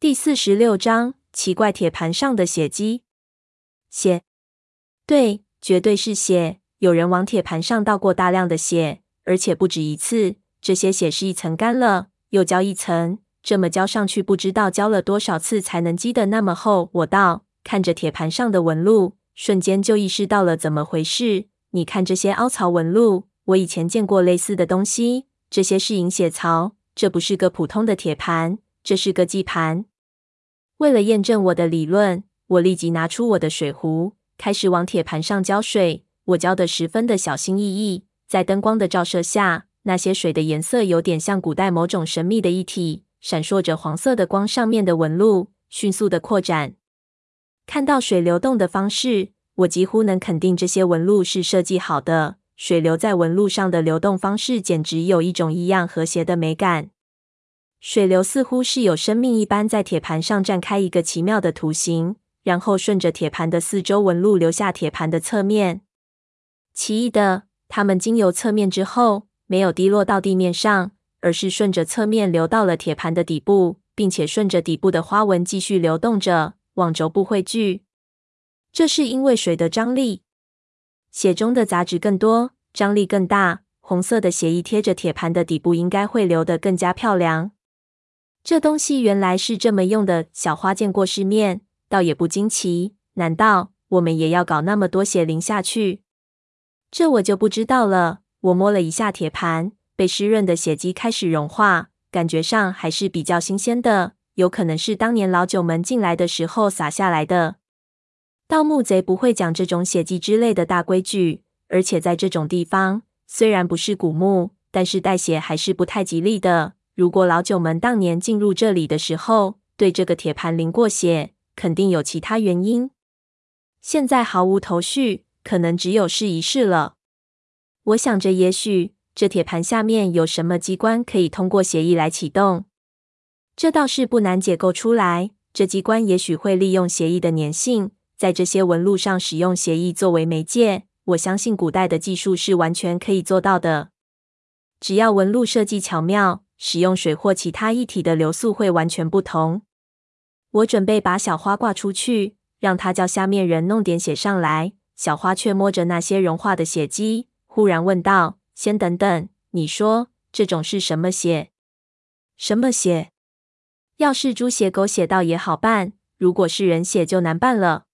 第四十六章，奇怪铁盘上的血迹。血，对，绝对是血。有人往铁盘上倒过大量的血，而且不止一次。这些血是一层干了，又浇一层，这么浇上去，不知道浇了多少次才能积得那么厚。我道，看着铁盘上的纹路，瞬间就意识到了怎么回事。你看这些凹槽纹路，我以前见过类似的东西，这些是饮血槽，这不是个普通的铁盘，这是个祭盘。为了验证我的理论，我立即拿出我的水壶，开始往铁盘上浇水。我浇得十分的小心翼翼，在灯光的照射下，那些水的颜色有点像古代某种神秘的液体，闪烁着黄色的光。上面的纹路迅速的扩展，看到水流动的方式，我几乎能肯定这些纹路是设计好的。水流在纹路上的流动方式简直有一种异样和谐的美感。水流似乎是有生命一般，在铁盘上绽开一个奇妙的图形，然后顺着铁盘的四周纹路流下铁盘的侧面。奇异的，它们经由侧面之后，没有滴落到地面上，而是顺着侧面流到了铁盘的底部，并且顺着底部的花纹继续流动着，往轴部汇聚。这是因为水的张力，血中的杂质更多，张力更大。红色的血液贴着铁盘的底部，应该会流得更加漂亮。这东西原来是这么用的，小花见过世面，倒也不惊奇。难道我们也要搞那么多血淋下去？这我就不知道了。我摸了一下铁盘，被湿润的血迹开始融化，感觉上还是比较新鲜的，有可能是当年老九门进来的时候撒下来的。盗墓贼不会讲这种血迹之类的大规矩，而且在这种地方，虽然不是古墓，但是带血还是不太吉利的。如果老九们当年进入这里的时候，对这个铁盘淋过血，肯定有其他原因。现在毫无头绪，可能只有试一试了。我想着，也许这铁盘下面有什么机关可以通过协议来启动。这倒是不难解构出来。这机关也许会利用协议的粘性，在这些纹路上使用协议作为媒介。我相信古代的技术是完全可以做到的，只要纹路设计巧妙。使用水或其他液体的流速会完全不同。我准备把小花挂出去，让他叫下面人弄点血上来。小花却摸着那些融化的血迹，忽然问道：“先等等，你说这种是什么血？什么血？要是猪血、狗血倒也好办，如果是人血就难办了。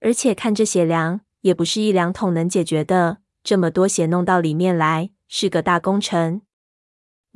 而且看这血量，也不是一两桶能解决的。这么多血弄到里面来，是个大工程。”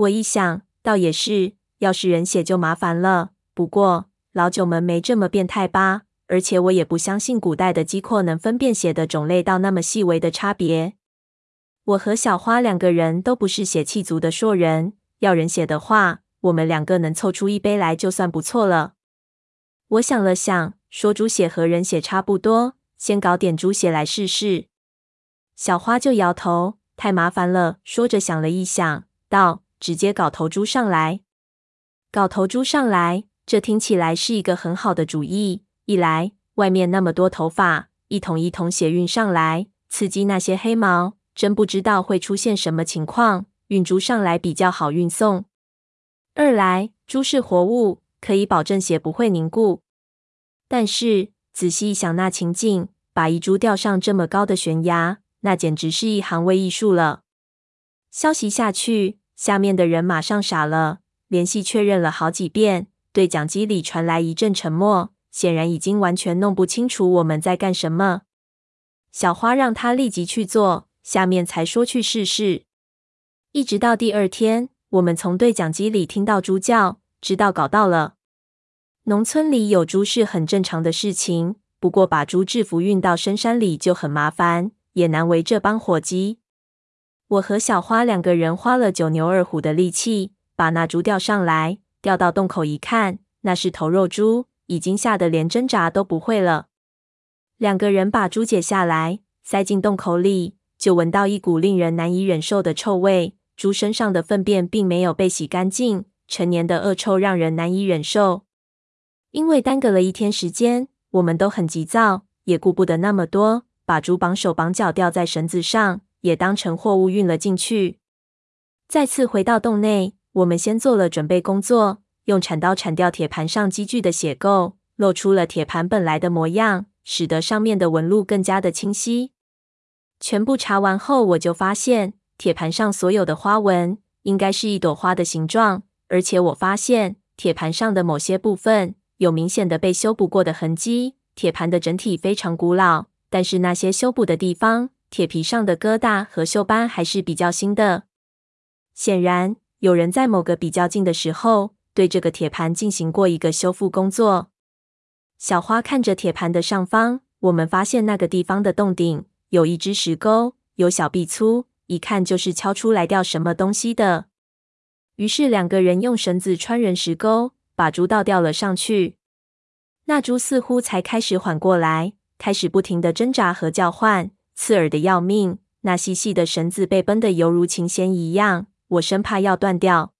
我一想，倒也是，要是人血就麻烦了。不过老九门没这么变态吧？而且我也不相信古代的机构能分辨血的种类到那么细微的差别。我和小花两个人都不是血气足的硕人，要人血的话，我们两个能凑出一杯来就算不错了。我想了想，说猪血和人血差不多，先搞点猪血来试试。小花就摇头，太麻烦了。说着想了一想，道。直接搞头猪上来，搞头猪上来，这听起来是一个很好的主意。一来，外面那么多头发，一桶一桶血运上来，刺激那些黑毛，真不知道会出现什么情况。运猪上来比较好运送。二来，猪是活物，可以保证血不会凝固。但是仔细一想，那情境，把一猪吊上这么高的悬崖，那简直是一行为艺术了。消息下去。下面的人马上傻了，联系确认了好几遍，对讲机里传来一阵沉默，显然已经完全弄不清楚我们在干什么。小花让他立即去做，下面才说去试试。一直到第二天，我们从对讲机里听到猪叫，知道搞到了。农村里有猪是很正常的事情，不过把猪制服运到深山里就很麻烦，也难为这帮伙计。我和小花两个人花了九牛二虎的力气，把那猪吊上来。吊到洞口一看，那是头肉猪，已经吓得连挣扎都不会了。两个人把猪解下来，塞进洞口里，就闻到一股令人难以忍受的臭味。猪身上的粪便并没有被洗干净，陈年的恶臭让人难以忍受。因为耽搁了一天时间，我们都很急躁，也顾不得那么多，把猪绑手绑脚吊在绳子上。也当成货物运了进去。再次回到洞内，我们先做了准备工作，用铲刀铲掉铁盘上积聚的血垢，露出了铁盘本来的模样，使得上面的纹路更加的清晰。全部查完后，我就发现铁盘上所有的花纹应该是一朵花的形状，而且我发现铁盘上的某些部分有明显的被修补过的痕迹。铁盘的整体非常古老，但是那些修补的地方，铁皮上的疙瘩和锈斑还是比较新的。显然，有人在某个比较近的时候对这个铁盘进行过一个修复工作。小花看着铁盘的上方，我们发现那个地方的洞顶有一只石钩，有小臂粗，一看就是敲出来掉什么东西的。于是两个人用绳子穿人石钩，把猪倒吊了上去。那猪似乎才开始缓过来，开始不停地挣扎和叫唤，刺耳的要命。那细细的绳子被绷得犹如琴弦一样，我生怕要断掉。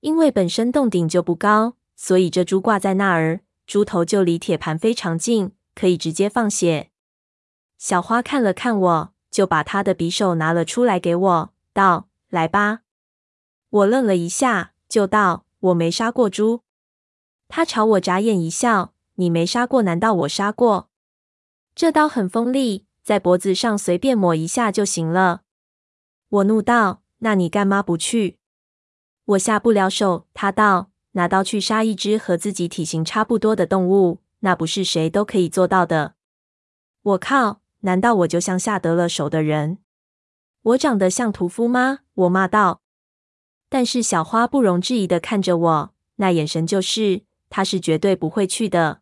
因为本身洞顶就不高，所以这猪挂在那儿，猪头就离铁盘非常近，可以直接放血。小花看了看我，就把他的匕首拿了出来给我，道：“来吧。”我愣了一下，就道：“我没杀过猪。”他朝我眨眼一笑：“你没杀过，难道我杀过？这刀很锋利，在脖子上随便抹一下就行了。”我怒道：“那你干嘛不去？”我下不了手。他道：“拿刀去杀一只和自己体型差不多的动物，那不是谁都可以做到的。”我靠！难道我就像下得了手的人？我长得像屠夫吗？我骂道。但是小花不容置疑地看着我，那眼神就是，她是绝对不会去的。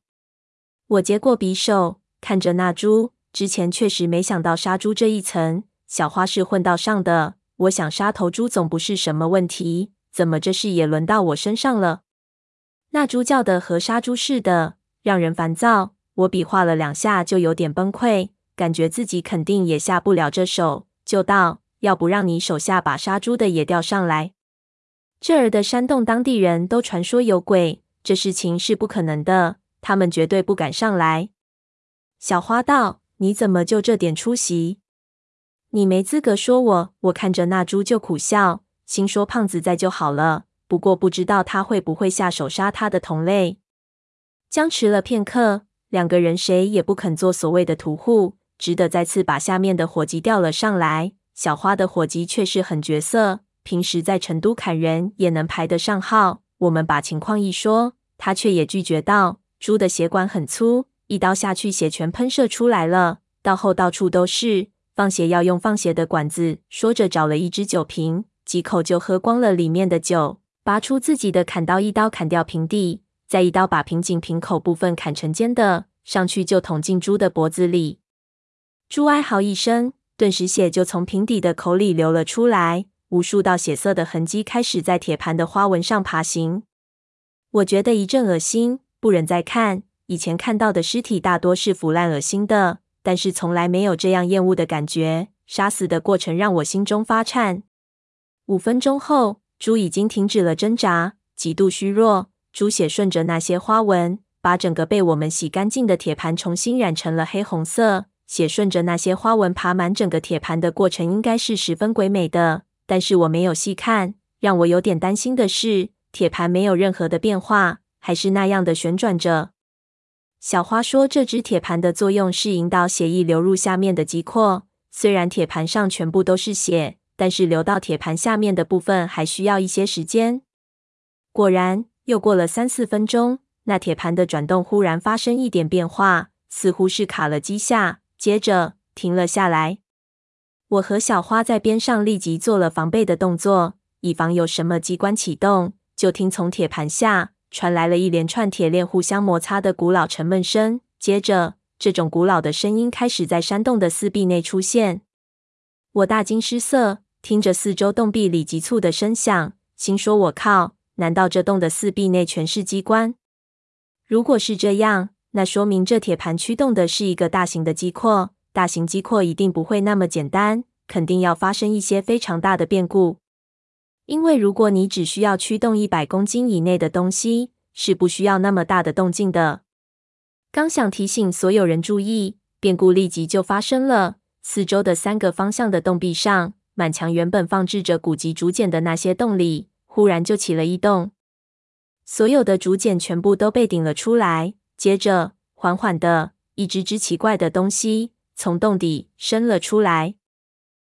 我接过匕首，看着那猪，之前确实没想到杀猪这一层。小花是混道上的，我想杀头猪总不是什么问题，怎么这事也轮到我身上了？那猪叫的和杀猪似的，让人烦躁。我比划了两下，就有点崩溃。感觉自己肯定也下不了这手，就道：“要不让你手下把杀猪的也调上来？这儿的山洞当地人都传说有鬼，这事情是不可能的，他们绝对不敢上来。”小花道：“你怎么就这点出息？你没资格说我。”我看着那猪就苦笑，心说胖子在就好了，不过不知道他会不会下手杀他的同类。僵持了片刻，两个人谁也不肯做所谓的屠户。只得再次把下面的伙计调了上来。小花的伙计却是狠角色，平时在成都砍人也能排得上号。我们把情况一说，他却也拒绝道：“猪的血管很粗，一刀下去血全喷射出来了，到后到处都是。放血要用放血的管子。”说着找了一只酒瓶，几口就喝光了里面的酒，拔出自己的砍刀，一刀砍掉瓶底，再一刀把瓶颈瓶口部分砍成尖的，上去就捅进猪的脖子里。猪哀嚎一声，顿时血就从瓶底的口里流了出来，无数道血色的痕迹开始在铁盘的花纹上爬行。我觉得一阵恶心，不忍再看。以前看到的尸体大多是腐烂恶心的，但是从来没有这样厌恶的感觉。杀死的过程让我心中发颤。五分钟后，猪已经停止了挣扎，极度虚弱。猪血顺着那些花纹，把整个被我们洗干净的铁盘重新染成了黑红色。血顺着那些花纹爬满整个铁盘的过程应该是十分鬼美的，但是我没有细看。让我有点担心的是，铁盘没有任何的变化，还是那样的旋转着。小花说，这只铁盘的作用是引导血液流入下面的急扩。虽然铁盘上全部都是血，但是流到铁盘下面的部分还需要一些时间。果然，又过了三四分钟，那铁盘的转动忽然发生一点变化，似乎是卡了几下。接着停了下来，我和小花在边上立即做了防备的动作，以防有什么机关启动。就听从铁盘下传来了一连串铁链互相摩擦的古老沉闷声。接着，这种古老的声音开始在山洞的四壁内出现。我大惊失色，听着四周洞壁里急促的声响，心说：“我靠，难道这洞的四壁内全是机关？如果是这样。”那说明这铁盘驱动的是一个大型的机扩，大型机扩一定不会那么简单，肯定要发生一些非常大的变故。因为如果你只需要驱动一百公斤以内的东西，是不需要那么大的动静的。刚想提醒所有人注意，变故立即就发生了。四周的三个方向的洞壁上，满墙原本放置着古籍竹简的那些洞里，忽然就起了异动。所有的竹简全部都被顶了出来。接着，缓缓的，一只只奇怪的东西从洞底伸了出来。